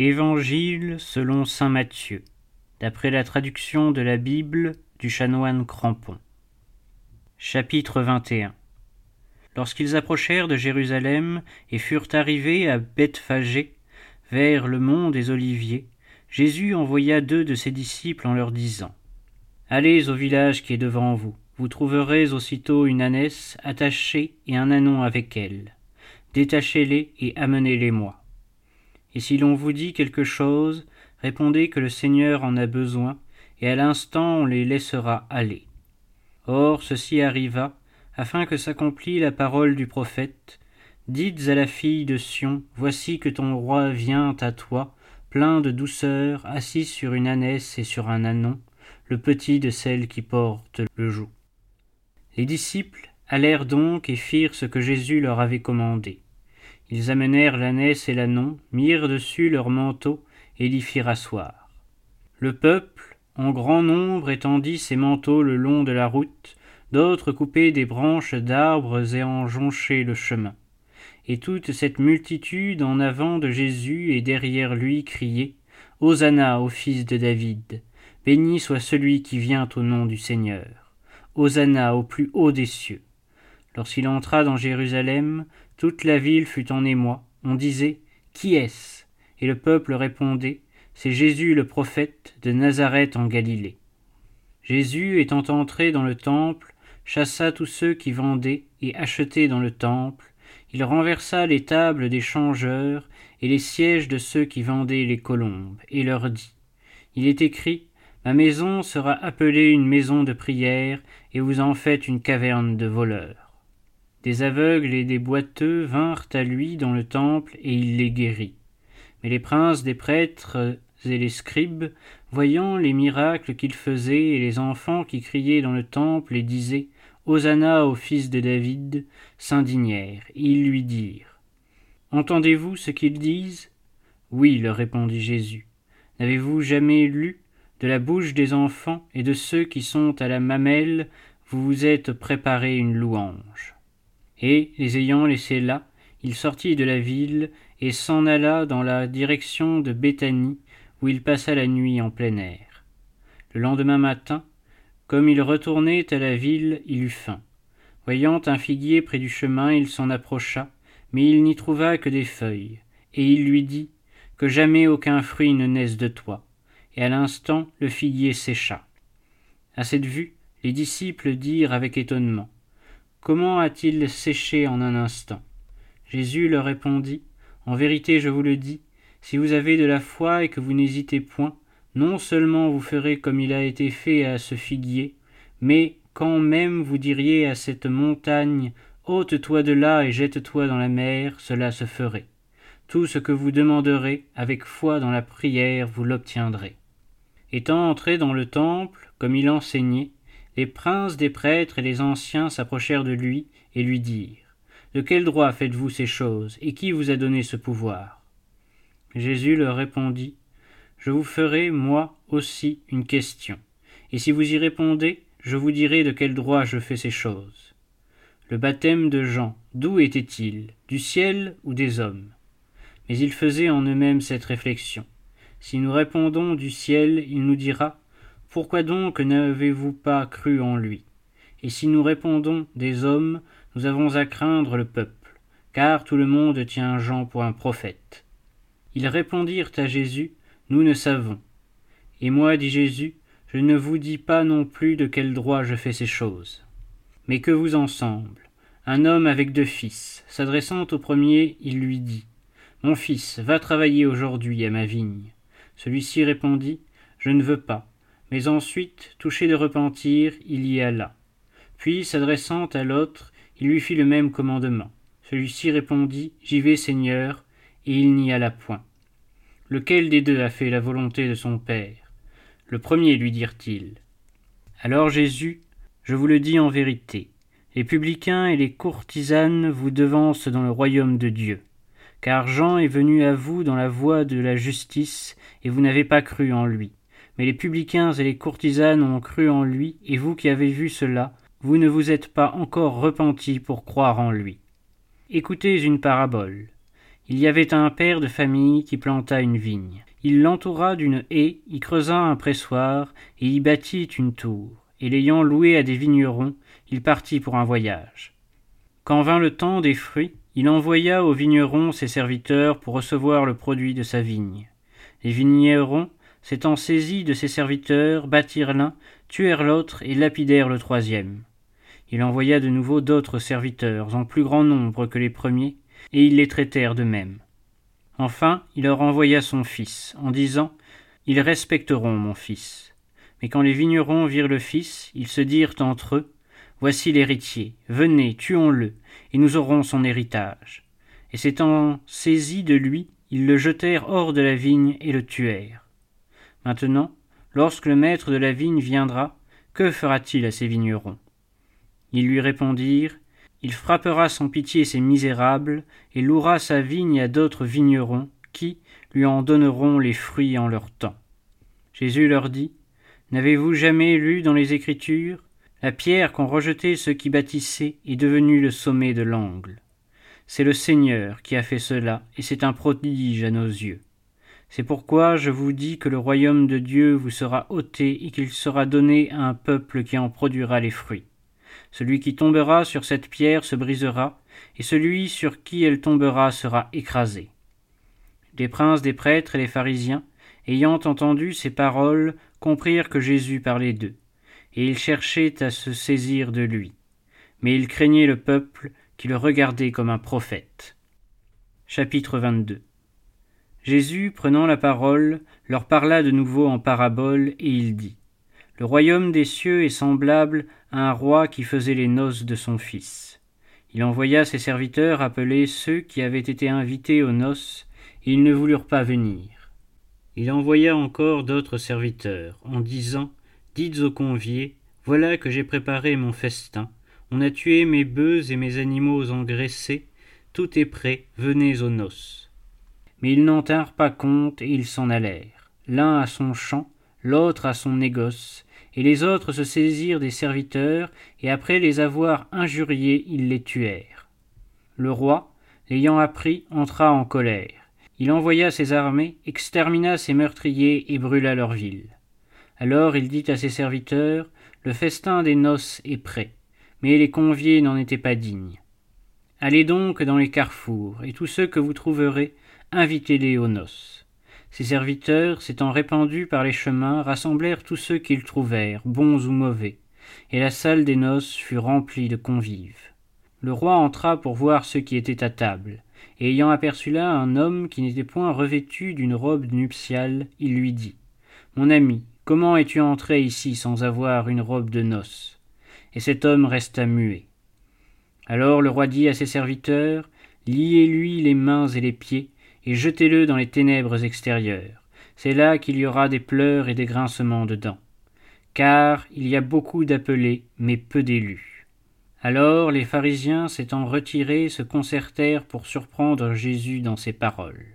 Évangile selon saint Matthieu, d'après la traduction de la Bible du chanoine Crampon. Chapitre 21 Lorsqu'ils approchèrent de Jérusalem et furent arrivés à Bethphagée, vers le mont des Oliviers, Jésus envoya deux de ses disciples en leur disant Allez au village qui est devant vous, vous trouverez aussitôt une ânesse attachée et un anon avec elle. Détachez-les et amenez-les-moi. Et si l'on vous dit quelque chose, répondez que le Seigneur en a besoin, et à l'instant on les laissera aller. Or ceci arriva, afin que s'accomplît la parole du prophète. Dites à la fille de Sion, Voici que ton roi vient à toi, plein de douceur, assis sur une ânesse et sur un anon, le petit de celle qui porte le joug. Les disciples allèrent donc et firent ce que Jésus leur avait commandé. Ils amenèrent l'ânesse et l'anon, mirent dessus leurs manteaux, et l'y firent asseoir. Le peuple, en grand nombre, étendit ses manteaux le long de la route, d'autres coupaient des branches d'arbres et en jonchaient le chemin. Et toute cette multitude en avant de Jésus et derrière lui criait Hosanna au fils de David, béni soit celui qui vient au nom du Seigneur. Hosanna au plus haut des cieux. Lorsqu'il entra dans Jérusalem, toute la ville fut en émoi. On disait Qui est-ce? Et le peuple répondait C'est Jésus le prophète de Nazareth en Galilée. Jésus, étant entré dans le temple, chassa tous ceux qui vendaient et achetaient dans le temple. Il renversa les tables des changeurs et les sièges de ceux qui vendaient les colombes, et leur dit Il est écrit Ma maison sera appelée une maison de prière, et vous en faites une caverne de voleurs. Des aveugles et des boiteux vinrent à lui dans le temple, et il les guérit. Mais les princes des prêtres et les scribes, voyant les miracles qu'il faisait et les enfants qui criaient dans le temple et disaient Hosanna au fils de David, s'indignèrent. Ils lui dirent Entendez-vous ce qu'ils disent? Oui, leur répondit Jésus. N'avez-vous jamais lu de la bouche des enfants et de ceux qui sont à la mamelle, vous vous êtes préparé une louange et, les ayant laissés là, il sortit de la ville et s'en alla dans la direction de Béthanie, où il passa la nuit en plein air. Le lendemain matin, comme il retournait à la ville, il eut faim. Voyant un figuier près du chemin, il s'en approcha, mais il n'y trouva que des feuilles, et il lui dit Que jamais aucun fruit ne naisse de toi. Et à l'instant, le figuier sécha. À cette vue, les disciples dirent avec étonnement Comment a-t-il séché en un instant? Jésus leur répondit En vérité, je vous le dis, si vous avez de la foi et que vous n'hésitez point, non seulement vous ferez comme il a été fait à ce figuier, mais quand même vous diriez à cette montagne ôte-toi de là et jette-toi dans la mer, cela se ferait. Tout ce que vous demanderez avec foi dans la prière, vous l'obtiendrez. Étant entré dans le temple, comme il enseignait, les princes des prêtres et les anciens s'approchèrent de lui et lui dirent De quel droit faites-vous ces choses, et qui vous a donné ce pouvoir? Jésus leur répondit Je vous ferai, moi aussi, une question, et si vous y répondez, je vous dirai de quel droit je fais ces choses. Le baptême de Jean, d'où était-il? Du ciel ou des hommes? Mais ils faisaient en eux-mêmes cette réflexion. Si nous répondons du ciel, il nous dira pourquoi donc n'avez-vous pas cru en lui? Et si nous répondons des hommes, nous avons à craindre le peuple, car tout le monde tient Jean pour un prophète. Ils répondirent à Jésus, Nous ne savons. Et moi, dit Jésus, je ne vous dis pas non plus de quel droit je fais ces choses. Mais que vous ensemble, un homme avec deux fils, s'adressant au premier, il lui dit, Mon fils, va travailler aujourd'hui à ma vigne. Celui-ci répondit, Je ne veux pas. Mais ensuite, touché de repentir, il y alla. Puis, s'adressant à l'autre, il lui fit le même commandement. Celui-ci répondit J'y vais, Seigneur, et il n'y alla point. Lequel des deux a fait la volonté de son Père? Le premier, lui dirent-ils. Alors Jésus, je vous le dis en vérité, les publicains et les courtisanes vous devancent dans le royaume de Dieu. Car Jean est venu à vous dans la voie de la justice, et vous n'avez pas cru en lui. Mais les publicains et les courtisanes ont cru en lui, et vous qui avez vu cela, vous ne vous êtes pas encore repentis pour croire en lui. Écoutez une parabole. Il y avait un père de famille qui planta une vigne. Il l'entoura d'une haie, y creusa un pressoir, et y bâtit une tour, et l'ayant loué à des vignerons, il partit pour un voyage. Quand vint le temps des fruits, il envoya aux vignerons ses serviteurs pour recevoir le produit de sa vigne. Les vignerons, s'étant saisis de ses serviteurs, battirent l'un, tuèrent l'autre et lapidèrent le troisième. Il envoya de nouveau d'autres serviteurs, en plus grand nombre que les premiers, et ils les traitèrent de même. Enfin, il leur envoya son fils, en disant Ils respecteront mon fils. Mais quand les vignerons virent le fils, ils se dirent entre eux Voici l'héritier, venez, tuons-le, et nous aurons son héritage. Et s'étant saisis de lui, ils le jetèrent hors de la vigne et le tuèrent. Maintenant, lorsque le maître de la vigne viendra, que fera-t-il à ces vignerons? Ils lui répondirent Il frappera sans pitié ces misérables, et louera sa vigne à d'autres vignerons, qui lui en donneront les fruits en leur temps. Jésus leur dit N'avez-vous jamais lu dans les Écritures la pierre qu'ont rejetée ceux qui bâtissaient est devenue le sommet de l'angle. C'est le Seigneur qui a fait cela, et c'est un prodige à nos yeux. C'est pourquoi je vous dis que le royaume de Dieu vous sera ôté et qu'il sera donné à un peuple qui en produira les fruits. Celui qui tombera sur cette pierre se brisera, et celui sur qui elle tombera sera écrasé. Les princes des prêtres et les pharisiens, ayant entendu ces paroles, comprirent que Jésus parlait d'eux et ils cherchaient à se saisir de lui. Mais ils craignaient le peuple qui le regardait comme un prophète. Chapitre 22 Jésus, prenant la parole, leur parla de nouveau en parabole, et il dit Le royaume des cieux est semblable à un roi qui faisait les noces de son fils. Il envoya ses serviteurs appeler ceux qui avaient été invités aux noces, et ils ne voulurent pas venir. Il envoya encore d'autres serviteurs, en disant Dites aux conviés, voilà que j'ai préparé mon festin. On a tué mes bœufs et mes animaux engraissés. Tout est prêt, venez aux noces. Mais ils n'en tinrent pas compte et ils s'en allèrent, l'un à son champ, l'autre à son négoce, et les autres se saisirent des serviteurs, et après les avoir injuriés, ils les tuèrent. Le roi, l'ayant appris, entra en colère. Il envoya ses armées, extermina ses meurtriers et brûla leur ville. Alors il dit à ses serviteurs Le festin des noces est prêt, mais les conviés n'en étaient pas dignes. Allez donc dans les carrefours, et tous ceux que vous trouverez, invitez-les aux noces. Ses serviteurs, s'étant répandus par les chemins, rassemblèrent tous ceux qu'ils trouvèrent, bons ou mauvais, et la salle des noces fut remplie de convives. Le roi entra pour voir ceux qui étaient à table, et ayant aperçu là un homme qui n'était point revêtu d'une robe nuptiale, il lui dit Mon ami, Comment es-tu entré ici sans avoir une robe de noces? Et cet homme resta muet. Alors le roi dit à ses serviteurs Liez-lui les mains et les pieds, et jetez-le dans les ténèbres extérieures. C'est là qu'il y aura des pleurs et des grincements de dents. Car il y a beaucoup d'appelés, mais peu d'élus. Alors les pharisiens, s'étant retirés, se concertèrent pour surprendre Jésus dans ses paroles.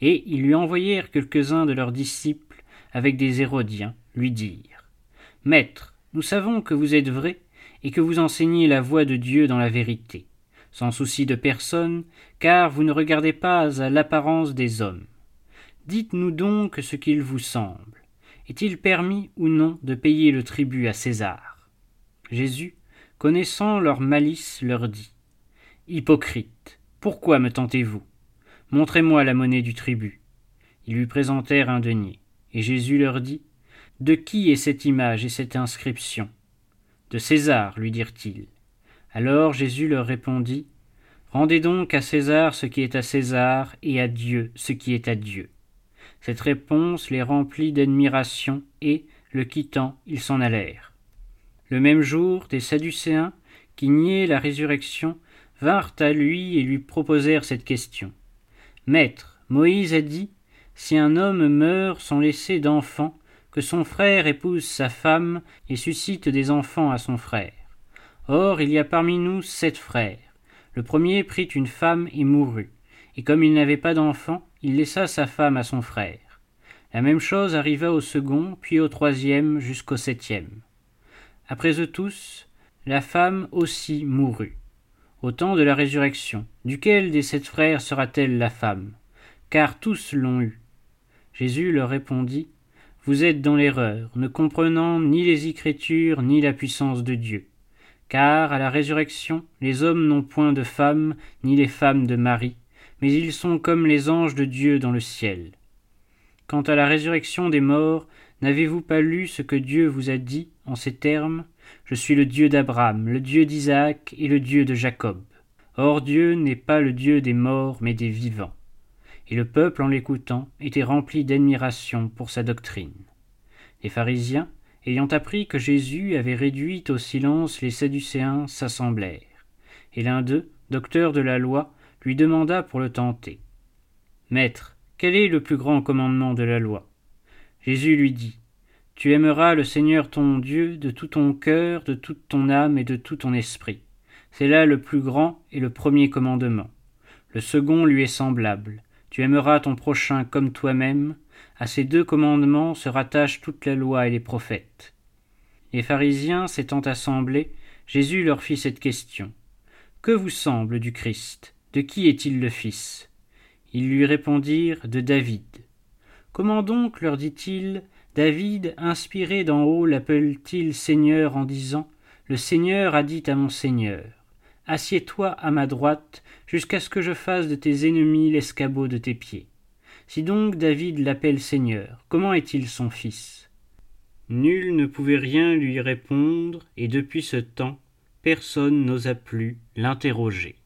Et ils lui envoyèrent quelques-uns de leurs disciples avec des Hérodiens, lui dirent Maître, nous savons que vous êtes vrai et que vous enseignez la voie de Dieu dans la vérité, sans souci de personne, car vous ne regardez pas à l'apparence des hommes. Dites-nous donc ce qu'il vous semble. Est-il permis ou non de payer le tribut à César? Jésus, connaissant leur malice, leur dit Hypocrite, pourquoi me tentez-vous? Montrez-moi la monnaie du tribut. Ils lui présentèrent un denier. Et Jésus leur dit De qui est cette image et cette inscription? De César, lui dirent-ils. Alors Jésus leur répondit Rendez donc à César ce qui est à César et à Dieu ce qui est à Dieu. Cette réponse les remplit d'admiration et, le quittant, ils s'en allèrent. Le même jour, des Sadducéens, qui niaient la résurrection, vinrent à lui et lui proposèrent cette question. Maître, Moïse a dit si un homme meurt sans laisser d'enfants, que son frère épouse sa femme et suscite des enfants à son frère. Or il y a parmi nous sept frères. Le premier prit une femme et mourut, et comme il n'avait pas d'enfants, il laissa sa femme à son frère. La même chose arriva au second, puis au troisième, jusqu'au septième. Après eux tous, la femme aussi mourut. Au temps de la résurrection, duquel des sept frères sera-t-elle la femme? Car tous l'ont eue. Jésus leur répondit Vous êtes dans l'erreur, ne comprenant ni les Écritures ni la puissance de Dieu. Car à la résurrection, les hommes n'ont point de femme, ni les femmes de mari, mais ils sont comme les anges de Dieu dans le ciel. Quant à la résurrection des morts, n'avez-vous pas lu ce que Dieu vous a dit en ces termes? Je suis le Dieu d'Abraham, le Dieu d'Isaac et le Dieu de Jacob. Or Dieu n'est pas le Dieu des morts, mais des vivants. Et le peuple, en l'écoutant, était rempli d'admiration pour sa doctrine. Les pharisiens, ayant appris que Jésus avait réduit au silence les Sadducéens, s'assemblèrent. Et l'un d'eux, docteur de la loi, lui demanda pour le tenter. Maître, quel est le plus grand commandement de la loi? Jésus lui dit Tu aimeras le Seigneur ton Dieu de tout ton cœur, de toute ton âme et de tout ton esprit. C'est là le plus grand et le premier commandement. Le second lui est semblable. Tu aimeras ton prochain comme toi-même. À ces deux commandements se rattachent toute la loi et les prophètes. Les pharisiens s'étant assemblés, Jésus leur fit cette question. Que vous semble du Christ? De qui est-il le Fils? Ils lui répondirent De David. Comment donc, leur dit-il, David, inspiré d'en haut, l'appelle-t-il Seigneur en disant Le Seigneur a dit à mon Seigneur Assieds-toi à ma droite, jusqu'à ce que je fasse de tes ennemis l'escabeau de tes pieds. Si donc David l'appelle Seigneur, comment est-il son fils? Nul ne pouvait rien lui répondre, et depuis ce temps, personne n'osa plus l'interroger.